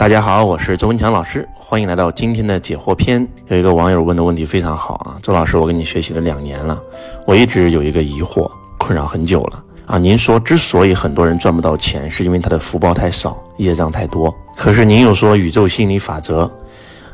大家好，我是周文强老师，欢迎来到今天的解惑篇。有一个网友问的问题非常好啊，周老师，我跟你学习了两年了，我一直有一个疑惑，困扰很久了啊。您说，之所以很多人赚不到钱，是因为他的福报太少，业障太多。可是您又说宇宙心理法则，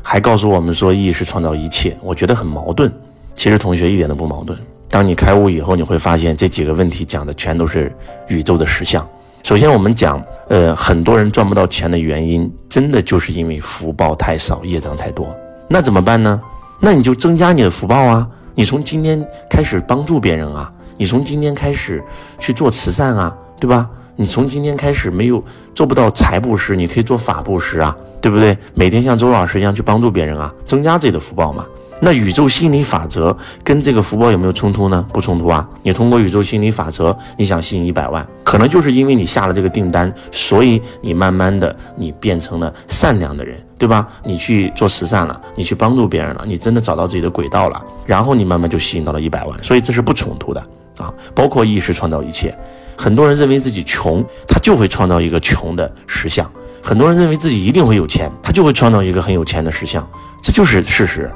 还告诉我们说意识创造一切，我觉得很矛盾。其实同学一点都不矛盾。当你开悟以后，你会发现这几个问题讲的全都是宇宙的实相。首先，我们讲，呃，很多人赚不到钱的原因，真的就是因为福报太少，业障太多。那怎么办呢？那你就增加你的福报啊！你从今天开始帮助别人啊！你从今天开始去做慈善啊，对吧？你从今天开始没有做不到财布施，你可以做法布施啊，对不对？每天像周老师一样去帮助别人啊，增加自己的福报嘛。那宇宙心理法则跟这个福报有没有冲突呢？不冲突啊！你通过宇宙心理法则，你想吸引一百万，可能就是因为你下了这个订单，所以你慢慢的你变成了善良的人，对吧？你去做慈善了，你去帮助别人了，你真的找到自己的轨道了，然后你慢慢就吸引到了一百万，所以这是不冲突的啊！包括意识创造一切，很多人认为自己穷，他就会创造一个穷的实相；很多人认为自己一定会有钱，他就会创造一个很有钱的实相，这就是事实。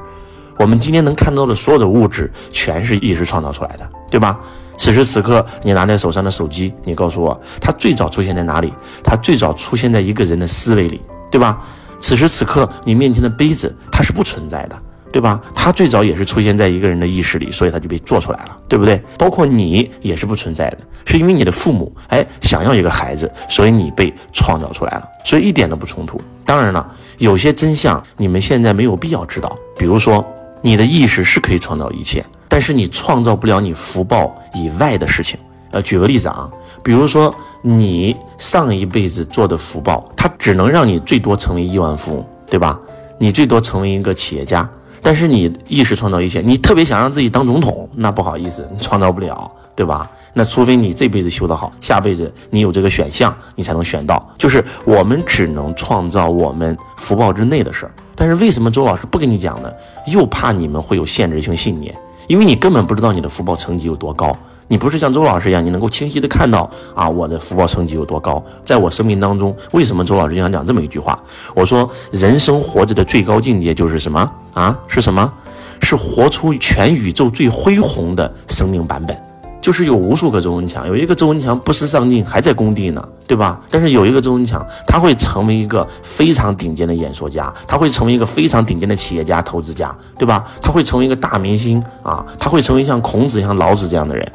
我们今天能看到的所有的物质，全是意识创造出来的，对吧？此时此刻，你拿在手上的手机，你告诉我，它最早出现在哪里？它最早出现在一个人的思维里，对吧？此时此刻，你面前的杯子，它是不存在的，对吧？它最早也是出现在一个人的意识里，所以它就被做出来了，对不对？包括你也是不存在的，是因为你的父母，哎，想要一个孩子，所以你被创造出来了，所以一点都不冲突。当然了，有些真相你们现在没有必要知道，比如说。你的意识是可以创造一切，但是你创造不了你福报以外的事情。呃，举个例子啊，比如说你上一辈子做的福报，它只能让你最多成为亿万富翁，对吧？你最多成为一个企业家，但是你意识创造一切，你特别想让自己当总统，那不好意思，你创造不了，对吧？那除非你这辈子修得好，下辈子你有这个选项，你才能选到。就是我们只能创造我们福报之内的事儿。但是为什么周老师不跟你讲呢？又怕你们会有限制性信念，因为你根本不知道你的福报层级有多高。你不是像周老师一样，你能够清晰的看到啊，我的福报层级有多高。在我生命当中，为什么周老师经常讲这么一句话？我说，人生活着的最高境界就是什么啊？是什么？是活出全宇宙最恢宏的生命版本。就是有无数个周文强，有一个周文强不思上进，还在工地呢，对吧？但是有一个周文强，他会成为一个非常顶尖的演说家，他会成为一个非常顶尖的企业家、投资家，对吧？他会成为一个大明星啊，他会成为像孔子、像老子这样的人，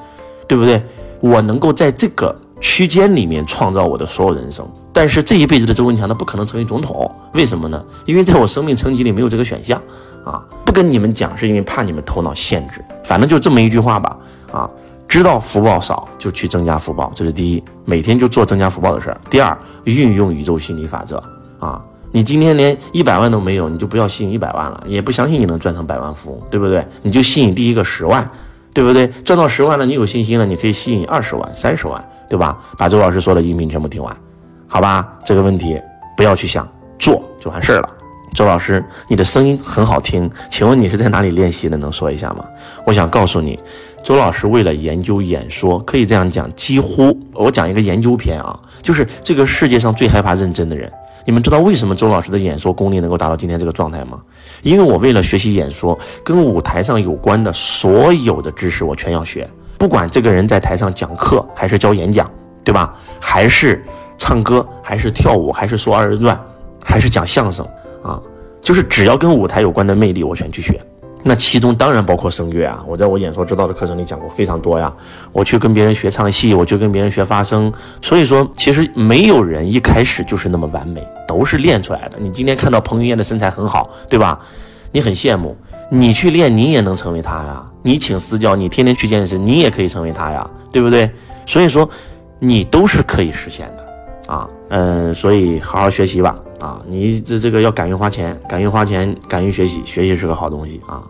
对不对？我能够在这个区间里面创造我的所有人生，但是这一辈子的周文强他不可能成为总统，为什么呢？因为在我生命层级里没有这个选项啊！不跟你们讲，是因为怕你们头脑限制。反正就这么一句话吧，啊。知道福报少就去增加福报，这是第一，每天就做增加福报的事儿。第二，运用宇宙心理法则啊，你今天连一百万都没有，你就不要吸引一百万了，也不相信你能赚成百万富翁，对不对？你就吸引第一个十万，对不对？赚到十万了，你有信心了，你可以吸引二十万、三十万，对吧？把周老师说的音频全部听完，好吧？这个问题不要去想，做就完事儿了。周老师，你的声音很好听，请问你是在哪里练习的？能说一下吗？我想告诉你，周老师为了研究演说，可以这样讲，几乎我讲一个研究篇啊，就是这个世界上最害怕认真的人。你们知道为什么周老师的演说功力能够达到今天这个状态吗？因为我为了学习演说，跟舞台上有关的所有的知识我全要学，不管这个人在台上讲课还是教演讲，对吧？还是唱歌，还是跳舞，还是说二人转，还是讲相声。啊，就是只要跟舞台有关的魅力，我全去学。那其中当然包括声乐啊，我在我演说之道的课程里讲过非常多呀。我去跟别人学唱戏，我去跟别人学发声。所以说，其实没有人一开始就是那么完美，都是练出来的。你今天看到彭于晏的身材很好，对吧？你很羡慕，你去练，你也能成为他呀。你请私教，你天天去健身，你也可以成为他呀，对不对？所以说，你都是可以实现的啊。嗯，所以好好学习吧。啊，你这这个要敢于花钱，敢于花钱，敢于学习，学习是个好东西啊。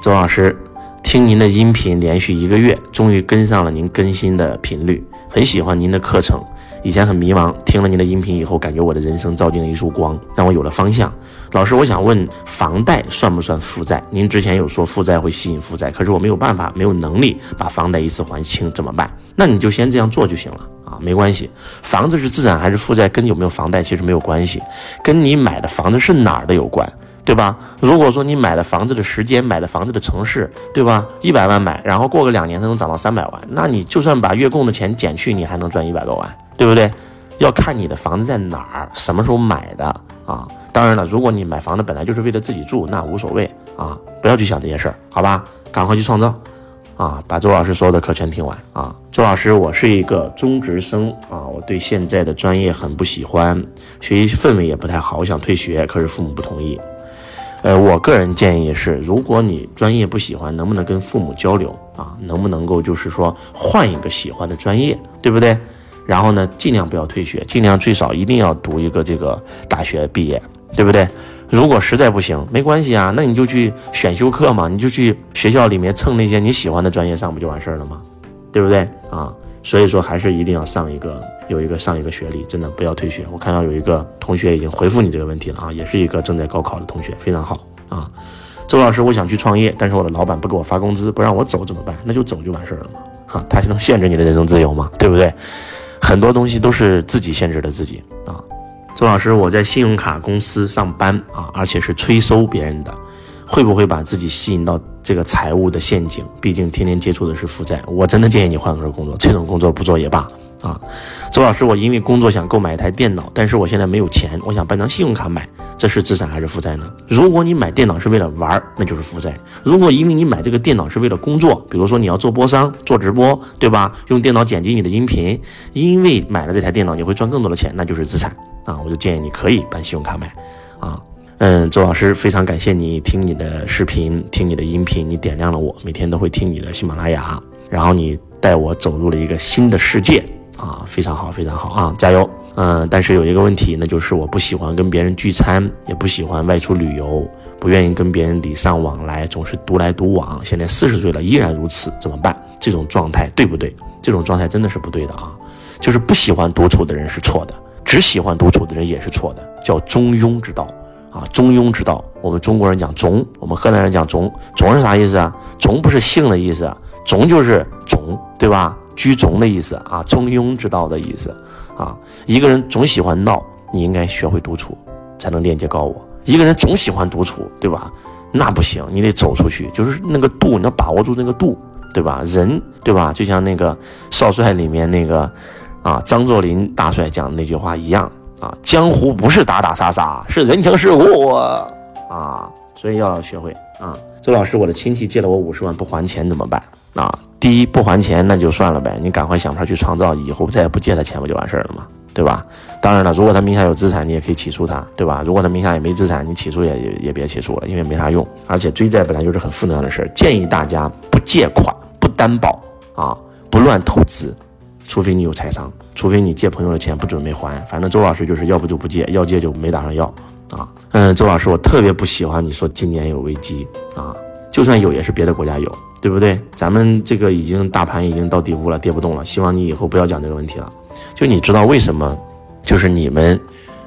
周老师，听您的音频连续一个月，终于跟上了您更新的频率，很喜欢您的课程，以前很迷茫，听了您的音频以后，感觉我的人生照进了一束光，让我有了方向。老师，我想问，房贷算不算负债？您之前有说负债会吸引负债，可是我没有办法，没有能力把房贷一次还清，怎么办？那你就先这样做就行了啊，没关系。房子是资产还是负债，跟有没有房贷其实没有关系，跟你买的房子是哪儿的有关。对吧？如果说你买的房子的时间、买的房子的城市，对吧？一百万买，然后过个两年才能涨到三百万，那你就算把月供的钱减去，你还能赚一百多万，对不对？要看你的房子在哪儿，什么时候买的啊？当然了，如果你买房子本来就是为了自己住，那无所谓啊，不要去想这些事儿，好吧？赶快去创造啊！把周老师所有的课全听完啊！周老师，我是一个中职生啊，我对现在的专业很不喜欢，学习氛围也不太好，我想退学，可是父母不同意。呃，我个人建议是，如果你专业不喜欢，能不能跟父母交流啊？能不能够就是说换一个喜欢的专业，对不对？然后呢，尽量不要退学，尽量最少一定要读一个这个大学毕业，对不对？如果实在不行，没关系啊，那你就去选修课嘛，你就去学校里面蹭那些你喜欢的专业上，不就完事儿了吗？对不对啊？所以说，还是一定要上一个。有一个上一个学历，真的不要退学。我看到有一个同学已经回复你这个问题了啊，也是一个正在高考的同学，非常好啊。周老师，我想去创业，但是我的老板不给我发工资，不让我走怎么办？那就走就完事儿了嘛。哈，他是能限制你的人生自由吗？对不对？很多东西都是自己限制的自己啊。周老师，我在信用卡公司上班啊，而且是催收别人的，会不会把自己吸引到这个财务的陷阱？毕竟天天接触的是负债，我真的建议你换个工作，这种工作不做也罢。啊，周老师，我因为工作想购买一台电脑，但是我现在没有钱，我想办张信用卡买，这是资产还是负债呢？如果你买电脑是为了玩，那就是负债；如果因为你买这个电脑是为了工作，比如说你要做播商、做直播，对吧？用电脑剪辑你的音频，因为买了这台电脑你会赚更多的钱，那就是资产啊！我就建议你可以办信用卡买。啊，嗯，周老师非常感谢你听你的视频，听你的音频，你点亮了我，每天都会听你的喜马拉雅，然后你带我走入了一个新的世界。啊，非常好，非常好啊，加油！嗯，但是有一个问题，那就是我不喜欢跟别人聚餐，也不喜欢外出旅游，不愿意跟别人礼尚往来，总是独来独往。现在四十岁了，依然如此，怎么办？这种状态对不对？这种状态真的是不对的啊！就是不喜欢独处的人是错的，只喜欢独处的人也是错的，叫中庸之道啊！中庸之道，我们中国人讲中，我们河南人讲中，中是啥意思啊？中不是姓的意思，中就是中，对吧？居中的意思啊，中庸之道的意思啊。一个人总喜欢闹，你应该学会独处，才能链接高我。一个人总喜欢独处，对吧？那不行，你得走出去，就是那个度，你要把握住那个度，对吧？人，对吧？就像那个少帅里面那个啊，张作霖大帅讲的那句话一样啊，江湖不是打打杀杀，是人情世故啊。所以要学会啊。周老师，我的亲戚借了我五十万不还钱怎么办啊？第一不还钱那就算了呗，你赶快想法去创造，以后再也不借他钱不就完事儿了吗？对吧？当然了，如果他名下有资产，你也可以起诉他，对吧？如果他名下也没资产，你起诉也也也别起诉了，因为没啥用。而且追债本来就是很负能量的事儿，建议大家不借款、不担保啊，不乱投资，除非你有财商，除非你借朋友的钱不准备还。反正周老师就是要不就不借，要借就没打算要啊。嗯，周老师，我特别不喜欢你说今年有危机啊，就算有也是别的国家有。对不对？咱们这个已经大盘已经到底部了，跌不动了。希望你以后不要讲这个问题了。就你知道为什么？就是你们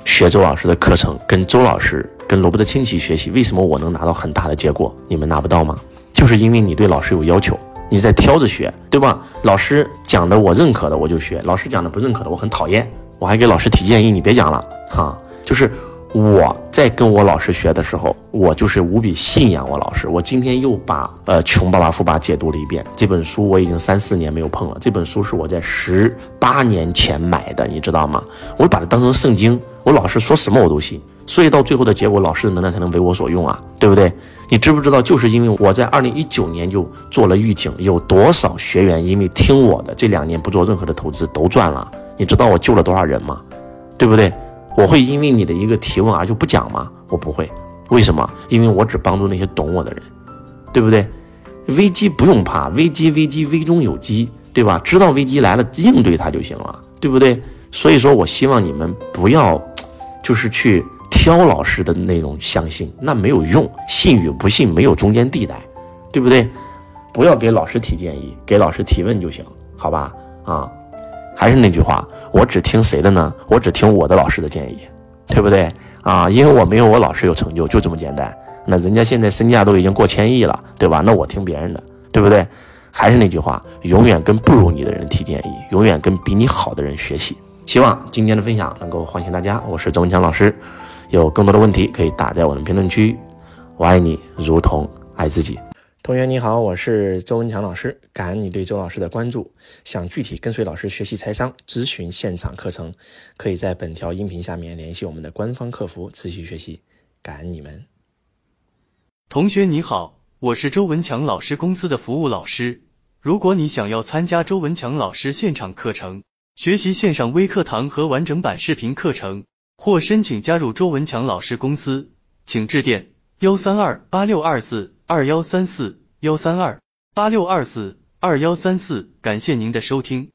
学周老师的课程，跟周老师、跟罗伯特清崎学习，为什么我能拿到很大的结果，你们拿不到吗？就是因为你对老师有要求，你在挑着学，对吧？老师讲的我认可的我就学，老师讲的不认可的我很讨厌，我还给老师提建议，你别讲了，哈，就是。我在跟我老师学的时候，我就是无比信仰我老师。我今天又把呃《穷爸爸富爸爸》解读了一遍。这本书我已经三四年没有碰了。这本书是我在十八年前买的，你知道吗？我把它当成圣经，我老师说什么我都信。所以到最后的结果，老师的能量才能为我所用啊，对不对？你知不知道？就是因为我在二零一九年就做了预警，有多少学员因为听我的，这两年不做任何的投资都赚了？你知道我救了多少人吗？对不对？我会因为你的一个提问而就不讲吗？我不会，为什么？因为我只帮助那些懂我的人，对不对？危机不用怕，危机危机危中有机，对吧？知道危机来了，应对它就行了，对不对？所以说我希望你们不要，就是去教老师的内容相信，那没有用，信与不信没有中间地带，对不对？不要给老师提建议，给老师提问就行，好吧？啊。还是那句话，我只听谁的呢？我只听我的老师的建议，对不对啊？因为我没有我老师有成就，就这么简单。那人家现在身价都已经过千亿了，对吧？那我听别人的，对不对？还是那句话，永远跟不如你的人提建议，永远跟比你好的人学习。希望今天的分享能够唤醒大家。我是周文强老师，有更多的问题可以打在我的评论区。我爱你，如同爱自己。同学你好，我是周文强老师，感恩你对周老师的关注。想具体跟随老师学习财商、咨询现场课程，可以在本条音频下面联系我们的官方客服持续学习。感恩你们。同学你好，我是周文强老师公司的服务老师。如果你想要参加周文强老师现场课程，学习线上微课堂和完整版视频课程，或申请加入周文强老师公司，请致电幺三二八六二四。二幺三四幺三二八六二四二幺三四，感谢您的收听。